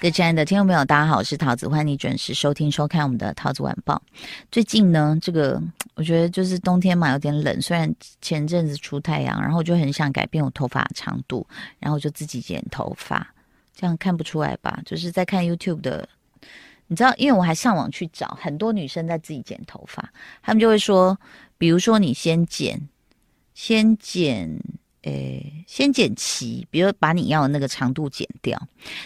各位亲爱的听众朋友，大家好，我是桃子，欢迎你准时收听收看我们的桃子晚报。最近呢，这个我觉得就是冬天嘛，有点冷。虽然前阵子出太阳，然后我就很想改变我头发长度，然后就自己剪头发。这样看不出来吧？就是在看 YouTube 的，你知道，因为我还上网去找很多女生在自己剪头发，他们就会说，比如说你先剪，先剪。诶，先剪齐，比如把你要的那个长度剪掉，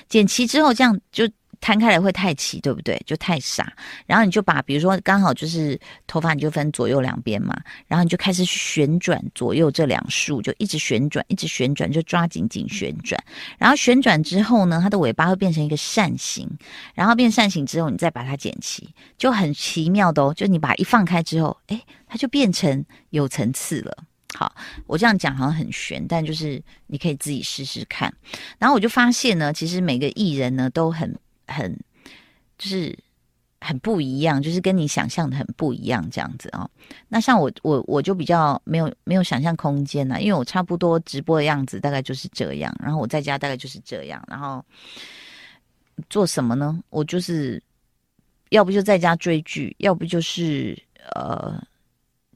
剪齐之后，这样就摊开来会太齐，对不对？就太傻。然后你就把，比如说刚好就是头发，你就分左右两边嘛，然后你就开始旋转左右这两束，就一直旋转，一直旋转，就抓紧紧旋转。然后旋转之后呢，它的尾巴会变成一个扇形，然后变扇形之后，你再把它剪齐，就很奇妙的哦。就你把它一放开之后，诶，它就变成有层次了。好，我这样讲好像很悬，但就是你可以自己试试看。然后我就发现呢，其实每个艺人呢都很很就是很不一样，就是跟你想象的很不一样这样子哦。那像我我我就比较没有没有想象空间呐，因为我差不多直播的样子大概就是这样，然后我在家大概就是这样，然后做什么呢？我就是要不就在家追剧，要不就是呃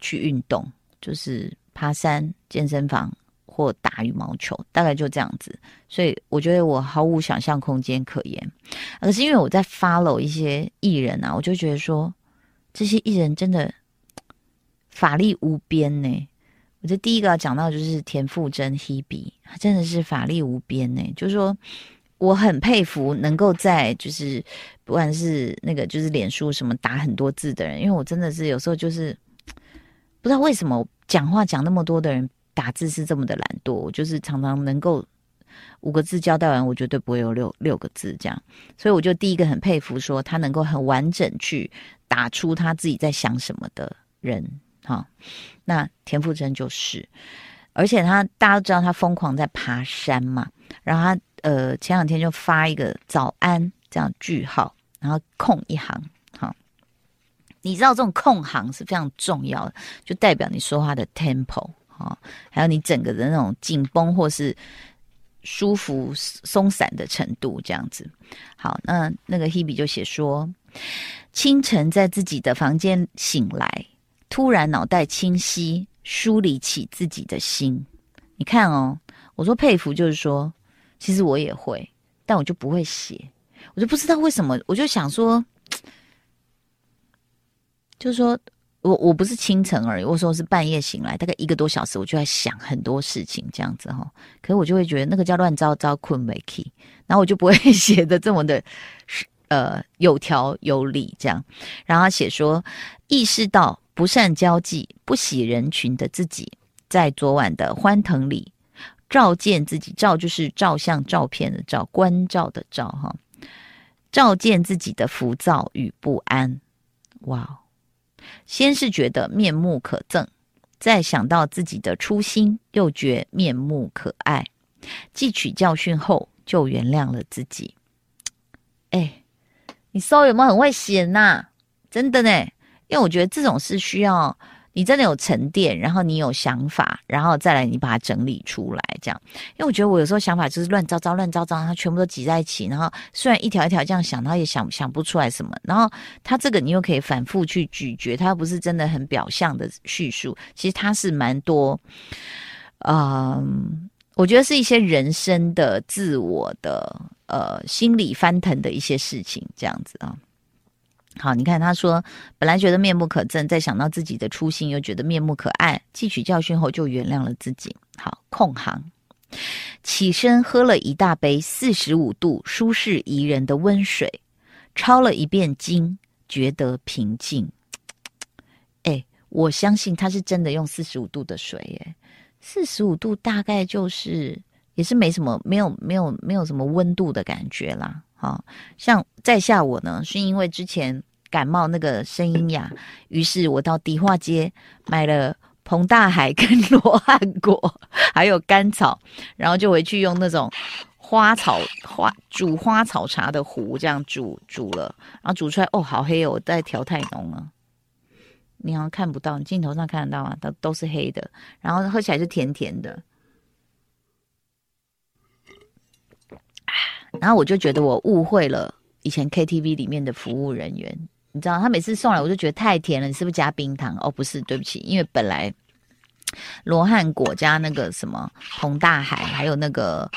去运动，就是。爬山、健身房或打羽毛球，大概就这样子。所以我觉得我毫无想象空间可言。可是因为我在 follow 一些艺人啊，我就觉得说这些艺人真的法力无边呢。我觉得第一个要讲到就是田馥甄 Hebe，真的是法力无边呢。就是说我很佩服能够在就是不管是那个就是脸书什么打很多字的人，因为我真的是有时候就是不知道为什么。讲话讲那么多的人打字是这么的懒惰，我就是常常能够五个字交代完，我绝对不会有六六个字这样，所以我就第一个很佩服说他能够很完整去打出他自己在想什么的人哈。那田馥甄就是，而且他大家都知道他疯狂在爬山嘛，然后他呃前两天就发一个早安这样句号，然后空一行。你知道这种空行是非常重要的，就代表你说话的 tempo 啊，还有你整个的那种紧绷或是舒服松散的程度，这样子。好，那那个 Hebe 就写说，清晨在自己的房间醒来，突然脑袋清晰，梳理起自己的心。你看哦，我说佩服，就是说，其实我也会，但我就不会写，我就不知道为什么，我就想说。就是说，我我不是清晨而已，我说是半夜醒来，大概一个多小时，我就在想很多事情这样子哈。可是我就会觉得那个叫乱糟糟困没起，然后我就不会 写的这么的，呃，有条有理这样。然后他写说，意识到不善交际、不喜人群的自己，在昨晚的欢腾里，照见自己，照就是照相照片的照，关照的照哈，照见自己的浮躁与不安，哇。先是觉得面目可憎，再想到自己的初心，又觉面目可爱。汲取教训后，就原谅了自己。哎，你说有没有很会写呐？真的呢，因为我觉得这种事需要。你真的有沉淀，然后你有想法，然后再来你把它整理出来，这样。因为我觉得我有时候想法就是乱糟糟、乱糟糟，它全部都挤在一起，然后虽然一条一条这样想，它也想想不出来什么。然后它这个你又可以反复去咀嚼，它又不是真的很表象的叙述，其实它是蛮多，嗯，我觉得是一些人生的、自我的、呃，心理翻腾的一些事情，这样子啊。好，你看他说，本来觉得面目可憎，再想到自己的初心，又觉得面目可爱。汲取教训后，就原谅了自己。好，控行，起身喝了一大杯四十五度、舒适宜人的温水，抄了一遍经，觉得平静。哎，我相信他是真的用四十五度的水，哎，四十五度大概就是也是没什么，没有没有没有什么温度的感觉啦。好像在下我呢，是因为之前。感冒那个声音哑，于是我到迪化街买了彭大海跟罗汉果，还有甘草，然后就回去用那种花草花煮花草茶的壶这样煮煮了，然后煮出来哦，好黑哦，我在调太浓了，你好像看不到，你镜头上看得到吗？都都是黑的，然后喝起来是甜甜的，然后我就觉得我误会了以前 KTV 里面的服务人员。你知道他每次送来，我就觉得太甜了。你是不是加冰糖？哦，不是，对不起，因为本来罗汉果加那个什么红大海，还有那个，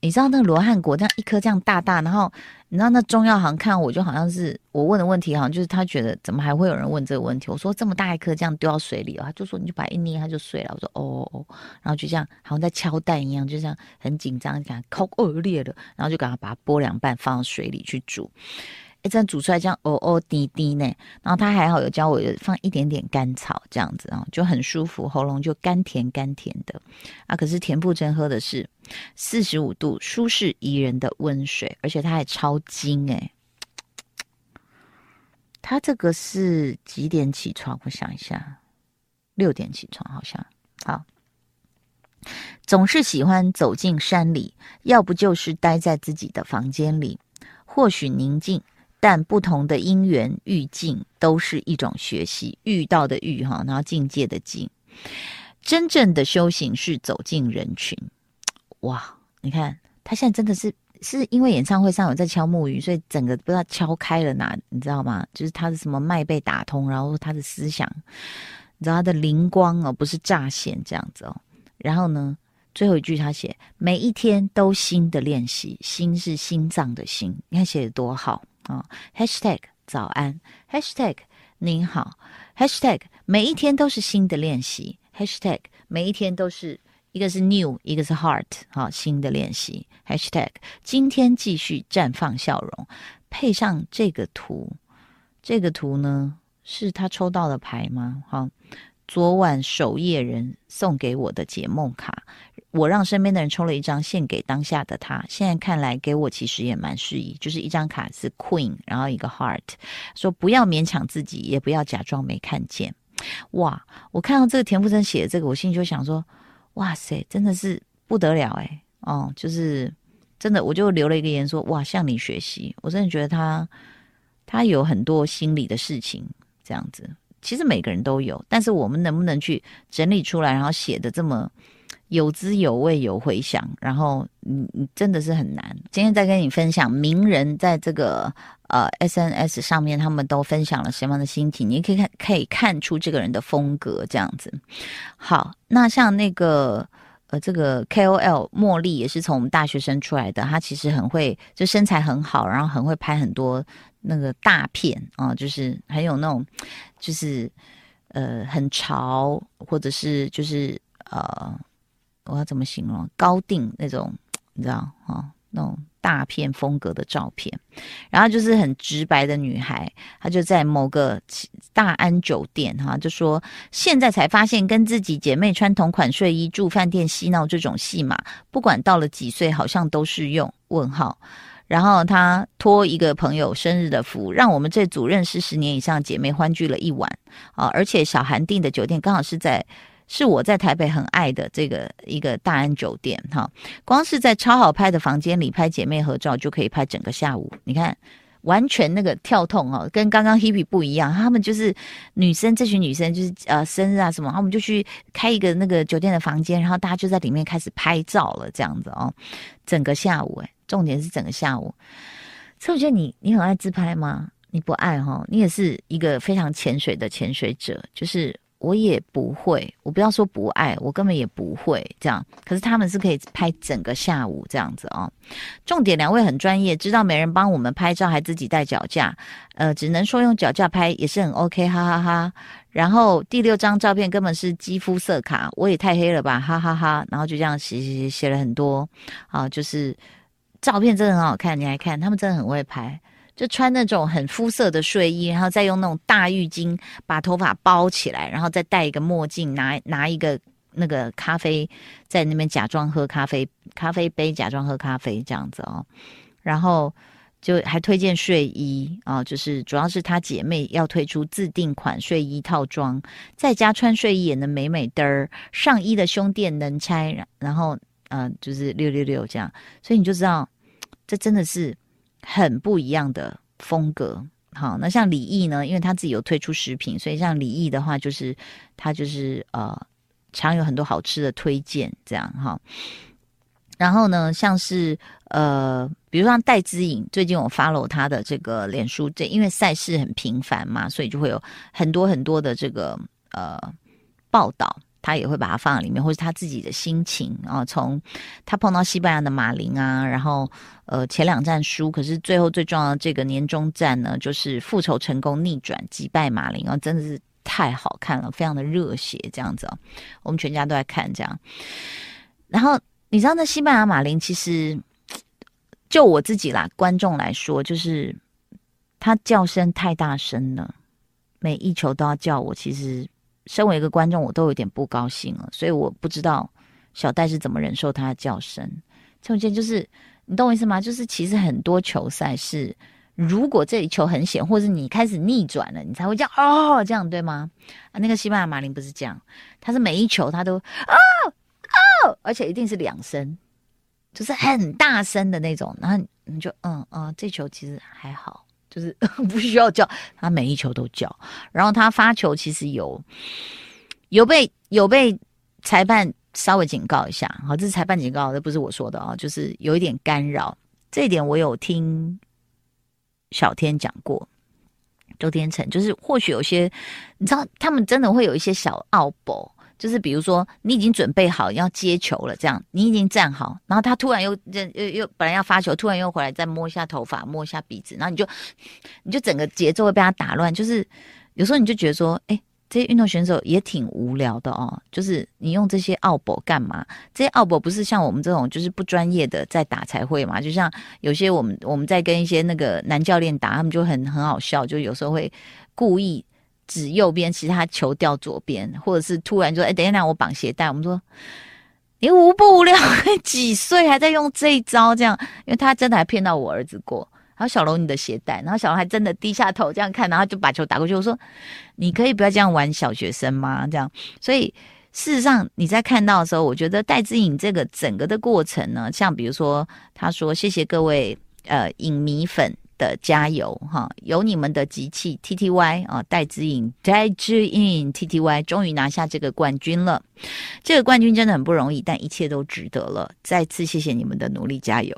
你知道那个罗汉果这样一颗这样大大，然后你知道那中药行看我就好像是我问的问题，好像就是他觉得怎么还会有人问这个问题？我说这么大一颗这样丢到水里，他就说你就把它一捏它就碎了。我说哦哦，然后就这样好像在敲蛋一样，就这样很紧张，讲口恶裂了，然后就赶快把它剥两半放到水里去煮。一阵煮出来这样哦哦滴滴呢，然后他还好有教我放一点点甘草这样子啊，就很舒服，喉咙就甘甜甘甜的啊。可是田馥甄喝的是四十五度舒适宜人的温水，而且他还超精哎。他这个是几点起床？我想一下，六点起床好像。好，总是喜欢走进山里，要不就是待在自己的房间里，或许宁静。但不同的因缘遇境都是一种学习，遇到的遇哈，然后境界的境。真正的修行是走进人群。哇，你看他现在真的是是因为演唱会上有在敲木鱼，所以整个不知道敲开了哪，你知道吗？就是他的什么脉被打通，然后他的思想，你知道他的灵光哦，不是乍现这样子哦。然后呢，最后一句他写：每一天都新的练习，心是心脏的心，你看写得多好。啊、哦、，#hashtag 早安，#hashtag 您好，#hashtag 每一天都是新的练习，#hashtag 每一天都是一个是 new，一个是 heart，好、哦，新的练习，#hashtag 今天继续绽放笑容，配上这个图，这个图呢是他抽到的牌吗？好、哦，昨晚守夜人送给我的解梦卡。我让身边的人抽了一张，献给当下的他。现在看来，给我其实也蛮适宜，就是一张卡是 Queen，然后一个 Heart，说不要勉强自己，也不要假装没看见。哇！我看到这个田馥甄写的这个，我心里就想说，哇塞，真的是不得了哎！哦，就是真的，我就留了一个言说，哇，向你学习。我真的觉得他他有很多心理的事情，这样子，其实每个人都有，但是我们能不能去整理出来，然后写的这么。有滋有味，有回响，然后嗯嗯，真的是很难。今天再跟你分享名人在这个呃 SNS 上面，他们都分享了什么样的心情，你可以看可以看出这个人的风格这样子。好，那像那个呃这个 KOL 茉莉也是从我们大学生出来的，她其实很会，就身材很好，然后很会拍很多那个大片啊、就是很有那种就是呃很潮，或者是就是呃。我要怎么形容？高定那种，你知道啊、那种大片风格的照片，然后就是很直白的女孩，她就在某个大安酒店哈，就说现在才发现跟自己姐妹穿同款睡衣住饭店嬉闹这种戏码，不管到了几岁，好像都适用。问号。然后她托一个朋友生日的福，让我们这组认识十年以上姐妹欢聚了一晚啊！而且小韩订的酒店刚好是在。是我在台北很爱的这个一个大安酒店哈，光是在超好拍的房间里拍姐妹合照就可以拍整个下午。你看，完全那个跳痛哦，跟刚刚 Hebe 不一样。他们就是女生，这群女生就是呃生日啊什么，他们就去开一个那个酒店的房间，然后大家就在里面开始拍照了，这样子哦，整个下午诶，重点是整个下午。所以我觉得你你很爱自拍吗？你不爱哈，你也是一个非常潜水的潜水者，就是。我也不会，我不要说不爱，我根本也不会这样。可是他们是可以拍整个下午这样子哦。重点，两位很专业，知道没人帮我们拍照，还自己带脚架，呃，只能说用脚架拍也是很 OK，哈哈哈。然后第六张照片根本是肌肤色卡，我也太黑了吧，哈哈哈哈。然后就这样写写写写了很多啊，就是照片真的很好看，你来看，他们真的很会拍。就穿那种很肤色的睡衣，然后再用那种大浴巾把头发包起来，然后再戴一个墨镜，拿拿一个那个咖啡，在那边假装喝咖啡，咖啡杯假装喝咖啡这样子哦。然后就还推荐睡衣啊，就是主要是她姐妹要推出自定款睡衣套装，在家穿睡衣也能美美的，上衣的胸垫能拆，然后嗯、就是六六六这样，所以你就知道这真的是很不一样的风格。好，那像李毅呢，因为他自己有推出食品，所以像李毅的话，就是他就是呃，常有很多好吃的推荐这样哈。然后呢，像是呃，比如说戴姿颖，最近我 follow 他的这个脸书，这因为赛事很频繁嘛，所以就会有很多很多的这个呃报道，他也会把它放在里面，或是他自己的心情啊。从他碰到西班牙的马林啊，然后呃前两战输，可是最后最重要的这个年终战呢，就是复仇成功，逆转击败马林啊，真的是太好看了，非常的热血这样子啊，我们全家都在看这样，然后。你知道那西班牙马林其实，就我自己啦，观众来说，就是他叫声太大声了，每一球都要叫我。其实，身为一个观众，我都有点不高兴了。所以我不知道小戴是怎么忍受他的叫声。这种就是你懂我意思吗？就是其实很多球赛是，如果这一球很险，或是你开始逆转了，你才会叫哦，这样对吗？啊，那个西班牙马林不是这样，他是每一球他都啊。而且一定是两声，就是很大声的那种。然后你就嗯嗯，这球其实还好，就是 不需要叫。他每一球都叫。然后他发球其实有有被有被裁判稍微警告一下。好，这是裁判警告，这不是我说的啊，就是有一点干扰。这一点我有听小天讲过，周天成，就是或许有些你知道，他们真的会有一些小奥步。就是比如说，你已经准备好要接球了，这样你已经站好，然后他突然又又又本来要发球，突然又回来再摸一下头发，摸一下鼻子，然后你就你就整个节奏会被他打乱。就是有时候你就觉得说，哎，这些运动选手也挺无聊的哦。就是你用这些奥博干嘛？这些奥博不是像我们这种就是不专业的在打才会嘛？就像有些我们我们在跟一些那个男教练打，他们就很很好笑，就有时候会故意。指右边，其实他球掉左边，或者是突然就说：“哎，等一下，我绑鞋带。”我们说：“你无不无聊？几岁还在用这一招？这样，因为他真的还骗到我儿子过。然后小龙，你的鞋带，然后小龙还真的低下头这样看，然后就把球打过去。我说：“你可以不要这样玩小学生吗？”这样，所以事实上你在看到的时候，我觉得戴资颖这个整个的过程呢，像比如说他说：“谢谢各位呃影迷粉。”的加油哈！有你们的集气 T T Y 啊，戴子颖戴资颖 T T Y 终于拿下这个冠军了。这个冠军真的很不容易，但一切都值得了。再次谢谢你们的努力，加油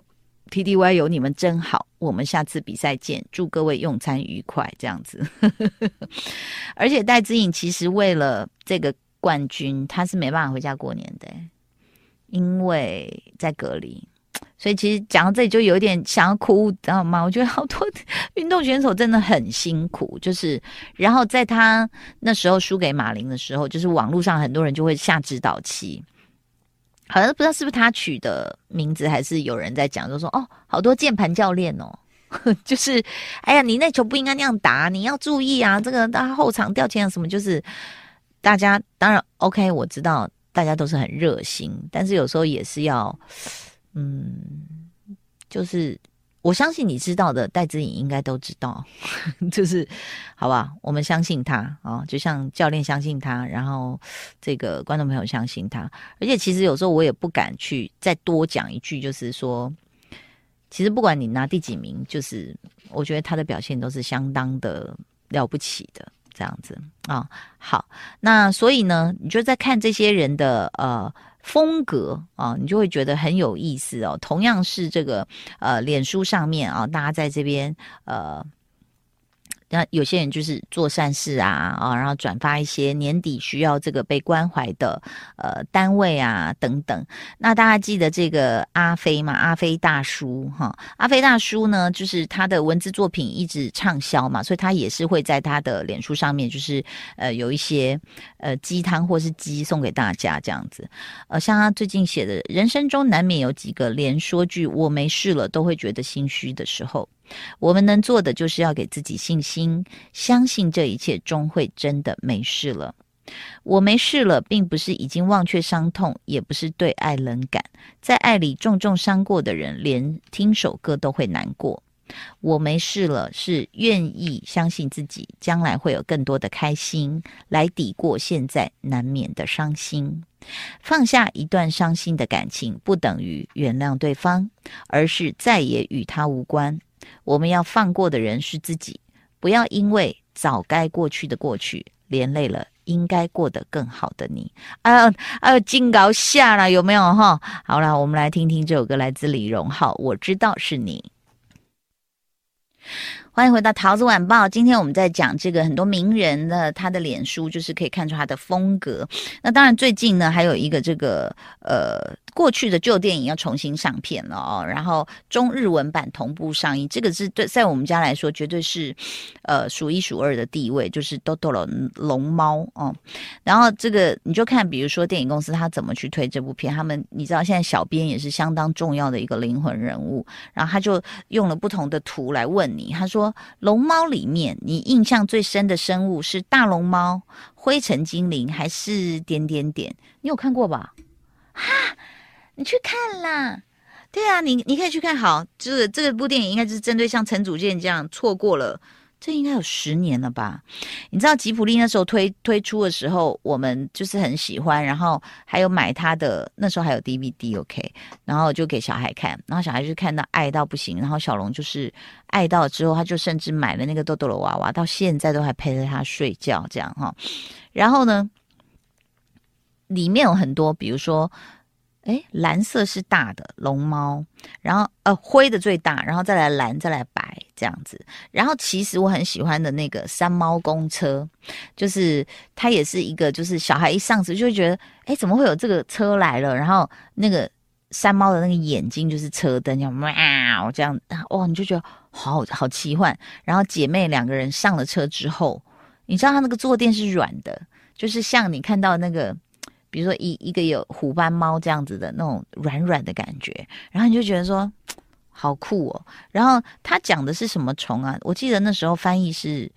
！T T Y 有你们真好，我们下次比赛见，祝各位用餐愉快。这样子，而且戴子颖其实为了这个冠军，他是没办法回家过年的，因为在隔离。所以其实讲到这里就有点想要哭，知道吗？我觉得好多 运动选手真的很辛苦，就是然后在他那时候输给马林的时候，就是网络上很多人就会下指导棋，好像不知道是不是他取的名字，还是有人在讲，就说哦，好多键盘教练哦，就是哎呀，你那球不应该那样打，你要注意啊，这个他后场掉钱什么，就是大家当然 OK，我知道大家都是很热心，但是有时候也是要。嗯，就是我相信你知道的，戴资颖应该都知道，就是好吧，我们相信他啊、就像教练相信他，然后这个观众朋友相信他，而且其实有时候我也不敢去再多讲一句，就是说，其实不管你拿第几名，就是我觉得他的表现都是相当的了不起的，这样子啊、好，那所以呢，你就在看这些人的呃。风格啊，你就会觉得很有意思哦。同样是这个呃，脸书上面啊，大家在这边呃。那有些人就是做善事啊啊，然后转发一些年底需要这个被关怀的呃单位啊等等。那大家记得这个阿飞嘛？阿飞大叔哈，阿飞大叔呢，就是他的文字作品一直畅销嘛，所以他也是会在他的脸书上面，就是呃有一些呃鸡汤或是鸡送给大家这样子。呃，像他最近写的，人生中难免有几个连说句“我没事了”都会觉得心虚的时候。我们能做的就是要给自己信心，相信这一切终会真的没事了。我没事了，并不是已经忘却伤痛，也不是对爱冷感。在爱里重重伤过的人，连听首歌都会难过。我没事了，是愿意相信自己将来会有更多的开心来抵过现在难免的伤心。放下一段伤心的感情，不等于原谅对方，而是再也与他无关。我们要放过的人是自己，不要因为早该过去的过去，连累了应该过得更好的你。啊啊，劲高下了有没有哈？好了，我们来听听这首歌，来自李荣浩，我知道是你。欢迎回到桃子晚报。今天我们在讲这个很多名人的他的脸书，就是可以看出他的风格。那当然最近呢，还有一个这个呃。过去的旧电影要重新上片了哦，然后中日文版同步上映，这个是对在我们家来说绝对是，呃，数一数二的地位，就是多多龙龙猫哦。然后这个你就看，比如说电影公司他怎么去推这部片，他们你知道现在小编也是相当重要的一个灵魂人物，然后他就用了不同的图来问你，他说龙猫里面你印象最深的生物是大龙猫、灰尘精灵还是点点点？你有看过吧？哈。你去看啦，对啊，你你可以去看。好，这个这个部电影应该是针对像陈祖健这样错过了，这应该有十年了吧？你知道吉普力那时候推推出的时候，我们就是很喜欢，然后还有买他的那时候还有 DVD，OK，然后就给小孩看，然后小孩就看到爱到不行，然后小龙就是爱到之后，他就甚至买了那个豆豆的娃娃，到现在都还陪着他睡觉这样哈。然后呢，里面有很多，比如说。诶，蓝色是大的龙猫，然后呃灰的最大，然后再来蓝，再来白这样子。然后其实我很喜欢的那个山猫公车，就是它也是一个，就是小孩一上车就会觉得，哎，怎么会有这个车来了？然后那个山猫的那个眼睛就是车灯，叫喵这样，哇，你就觉得好好奇幻。然后姐妹两个人上了车之后，你知道它那个坐垫是软的，就是像你看到那个。比如说一一个有虎斑猫这样子的那种软软的感觉，然后你就觉得说好酷哦。然后他讲的是什么虫啊？我记得那时候翻译是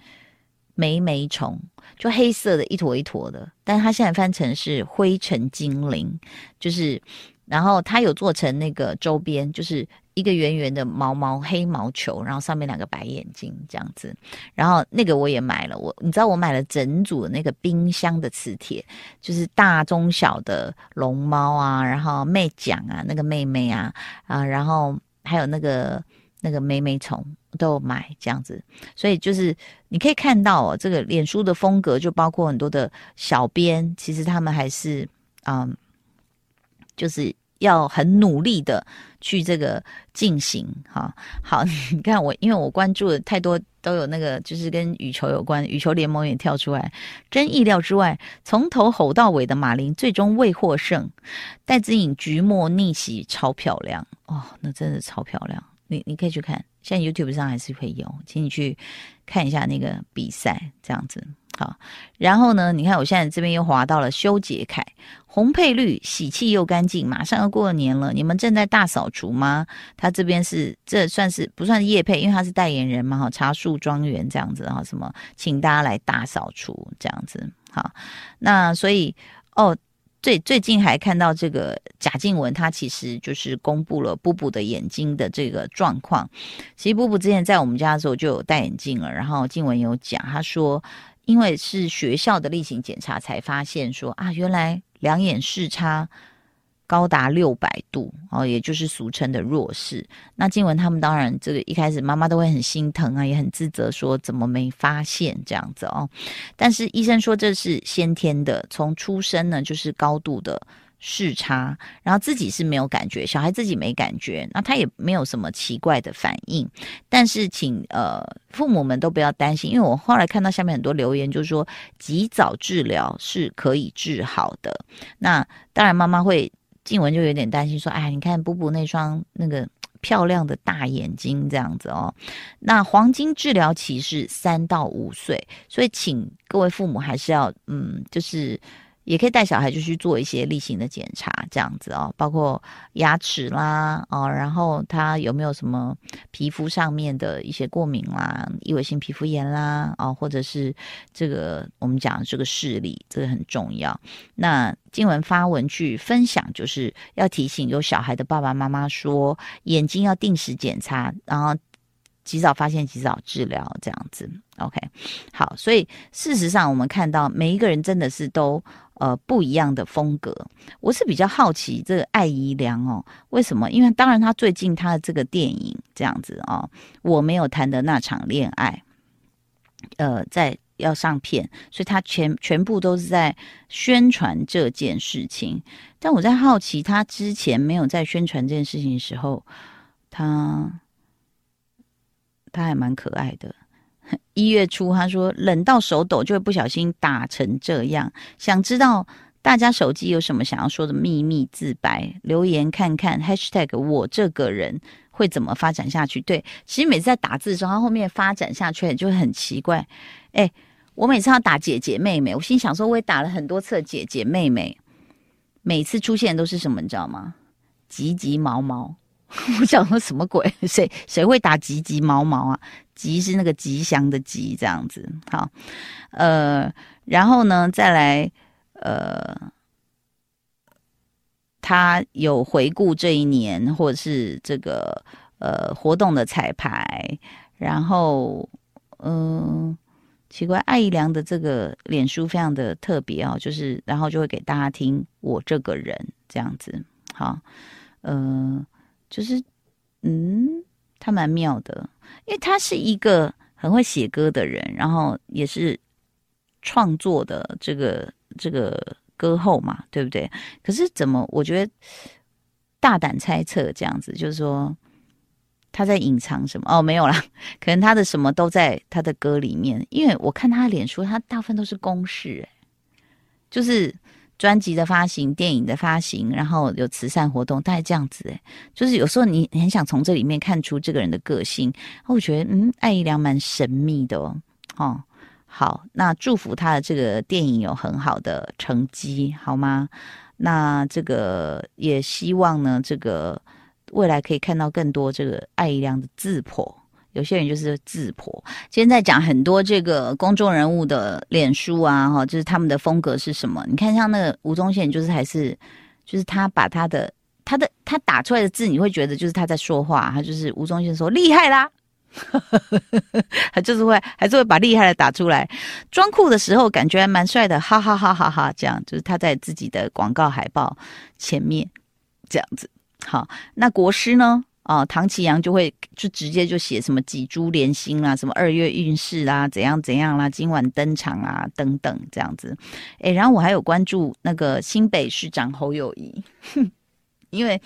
霉霉虫，就黑色的一坨一坨的，但是他现在翻成是灰尘精灵，就是。然后它有做成那个周边，就是一个圆圆的毛毛黑毛球，然后上面两个白眼睛这样子。然后那个我也买了，我你知道我买了整组的那个冰箱的磁铁，就是大中小的龙猫啊，然后妹奖啊，那个妹妹啊啊，然后还有那个那个美美虫都有买这样子。所以就是你可以看到哦，这个脸书的风格就包括很多的小编，其实他们还是嗯。就是要很努力的去这个进行哈。好，你看我，因为我关注的太多，都有那个就是跟羽球有关，羽球联盟也跳出来，真意料之外，从头吼到尾的马林最终未获胜，戴资颖局末逆袭超漂亮哦，那真的超漂亮。你你可以去看，现在 YouTube 上还是会有，请你去看一下那个比赛，这样子。好，然后呢？你看，我现在这边又滑到了修杰凯，红配绿，喜气又干净。马上要过年了，你们正在大扫除吗？他这边是这算是不算是业配？因为他是代言人嘛，哈，茶树庄园这样子，哈，什么，请大家来大扫除这样子。好，那所以哦，最最近还看到这个贾静雯，她其实就是公布了布布的眼睛的这个状况。其实布布之前在我们家的时候就有戴眼镜了，然后静雯有讲，她说。因为是学校的例行检查才发现说啊，原来两眼视差高达六百度哦，也就是俗称的弱视。那静文他们当然这个一开始妈妈都会很心疼啊，也很自责，说怎么没发现这样子哦。但是医生说这是先天的，从出生呢就是高度的。视差，然后自己是没有感觉，小孩自己没感觉，那他也没有什么奇怪的反应。但是请呃父母们都不要担心，因为我后来看到下面很多留言，就是说及早治疗是可以治好的。那当然妈妈会静文就有点担心说，哎，你看布布那双那个漂亮的大眼睛这样子哦。那黄金治疗期是三到五岁，所以请各位父母还是要嗯就是。也可以带小孩就去做一些例行的检查，这样子哦，包括牙齿啦，哦，然后他有没有什么皮肤上面的一些过敏啦，异位性皮肤炎啦，哦，或者是这个我们讲这个视力，这个很重要。那静雯发文去分享，就是要提醒有小孩的爸爸妈妈说，眼睛要定时检查，然后。及早发现，及早治疗，这样子。OK，好，所以事实上，我们看到每一个人真的是都呃不一样的风格。我是比较好奇这个艾怡良哦，为什么？因为当然他最近他的这个电影这样子哦，我没有谈的那场恋爱，呃，在要上片，所以他全全部都是在宣传这件事情。但我在好奇，他之前没有在宣传这件事情的时候，他。他还蛮可爱的。一月初，他说冷到手抖，就会不小心打成这样。想知道大家手机有什么想要说的秘密自白，留言看看。#hashtag 我这个人会怎么发展下去？对，其实每次在打字的时候，他后面发展下去就很奇怪。哎，我每次要打姐姐妹妹，我心想说，我也打了很多次姐姐妹妹，每次出现都是什么，你知道吗？急急毛毛。我想说什么鬼？谁谁会打急急毛毛啊？吉是那个吉祥的吉，这样子。好，呃，然后呢，再来，呃，他有回顾这一年，或者是这个呃活动的彩排。然后，嗯、呃，奇怪，艾怡良的这个脸书非常的特别哦，就是然后就会给大家听我这个人这样子。好，嗯、呃。就是，嗯，他蛮妙的，因为他是一个很会写歌的人，然后也是创作的这个这个歌后嘛，对不对？可是怎么我觉得大胆猜测这样子，就是说他在隐藏什么？哦，没有啦，可能他的什么都在他的歌里面，因为我看他脸书，他大部分都是公事，哎，就是。专辑的发行、电影的发行，然后有慈善活动，大概这样子诶，就是有时候你很想从这里面看出这个人的个性。我觉得，嗯，艾怡良蛮神秘的哦。哦，好，那祝福他的这个电影有很好的成绩，好吗？那这个也希望呢，这个未来可以看到更多这个艾怡良的自剖。有些人就是自剖，今天在讲很多这个公众人物的脸书啊，哈，就是他们的风格是什么？你看，像那个吴宗宪，就是还是，就是他把他的他的他打出来的字，你会觉得就是他在说话，他就是吴宗宪说厉害啦，他就是会还是会把厉害的打出来，装酷的时候感觉还蛮帅的，哈哈哈哈哈，这样就是他在自己的广告海报前面这样子。好，那国师呢？哦，唐綺阳就会就直接就写什么几株连心啦，什么二月运势啦，怎样怎样啦，今晚登场啊，等等这样子。诶，然后我还有关注那个新北市长侯友谊，因为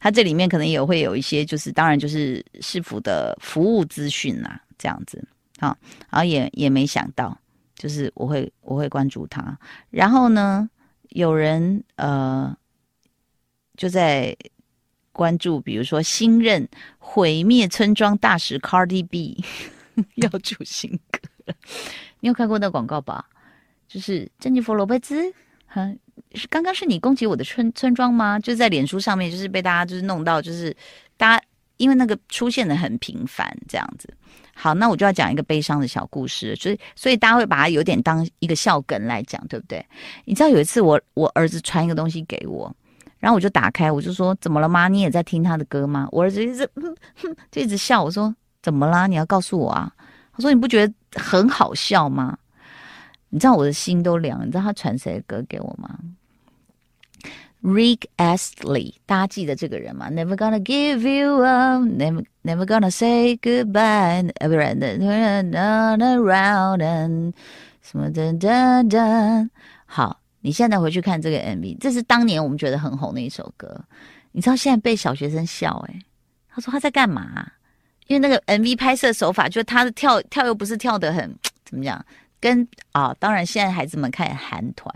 他这里面可能也会有一些，就是当然就是市府的服务资讯啦，这样子。好，然后也也没想到，就是我会我会关注他。然后呢，有人呃就在。关注，比如说新任毁灭村庄大使 Cardi B 要出新歌，你有看过那广告吧？就是珍妮佛罗贝兹，哈，是刚刚是你攻击我的村村庄吗？就在脸书上面，就是被大家就是弄到，就是大家因为那个出现的很频繁，这样子。好，那我就要讲一个悲伤的小故事，所以所以大家会把它有点当一个笑梗来讲，对不对？你知道有一次我我儿子传一个东西给我。然后我就打开，我就说：“怎么了吗？你也在听他的歌吗？”我儿子一直就一直笑。我说：“怎么啦？你要告诉我啊！”他说：“你不觉得很好笑吗？”你知道我的心都凉。你知道他传谁的歌给我吗？Rick Astley，大家记得这个人吗？Never gonna give you up，never never gonna say goodbye，不然的，turn around and 什么的的的，好。你现在回去看这个 MV，这是当年我们觉得很红的一首歌。你知道现在被小学生笑诶、他说他在干嘛、因为那个 MV 拍摄手法，就他的跳跳又不是跳得很怎么讲，跟啊、当然现在孩子们看韩团，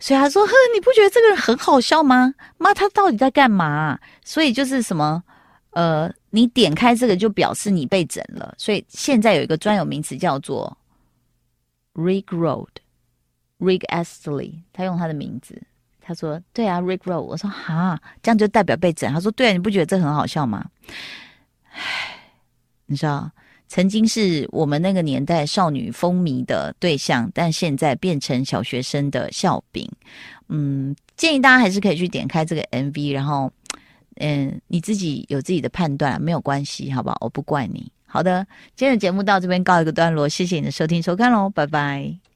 所以他说：“呵，你不觉得这个人很好笑吗？妈，他到底在干嘛？”所以就是什么呃，你点开这个就表示你被整了。所以现在有一个专有名词叫做 Rick Road。Rick Astley，他用他的名字，他说：“对啊，Rick Roll。”我说：“哈，这样就代表被整。”他说：“对啊，你不觉得这很好笑吗？”唉，你知道，曾经是我们那个年代少女风靡的对象，但现在变成小学生的笑柄。嗯，建议大家还是可以去点开这个 MV，然后，嗯，你自己有自己的判断，没有关系，好不好？我不怪你。好的，今天的节目到这边告一个段落，谢谢你的收听收看喽，拜拜。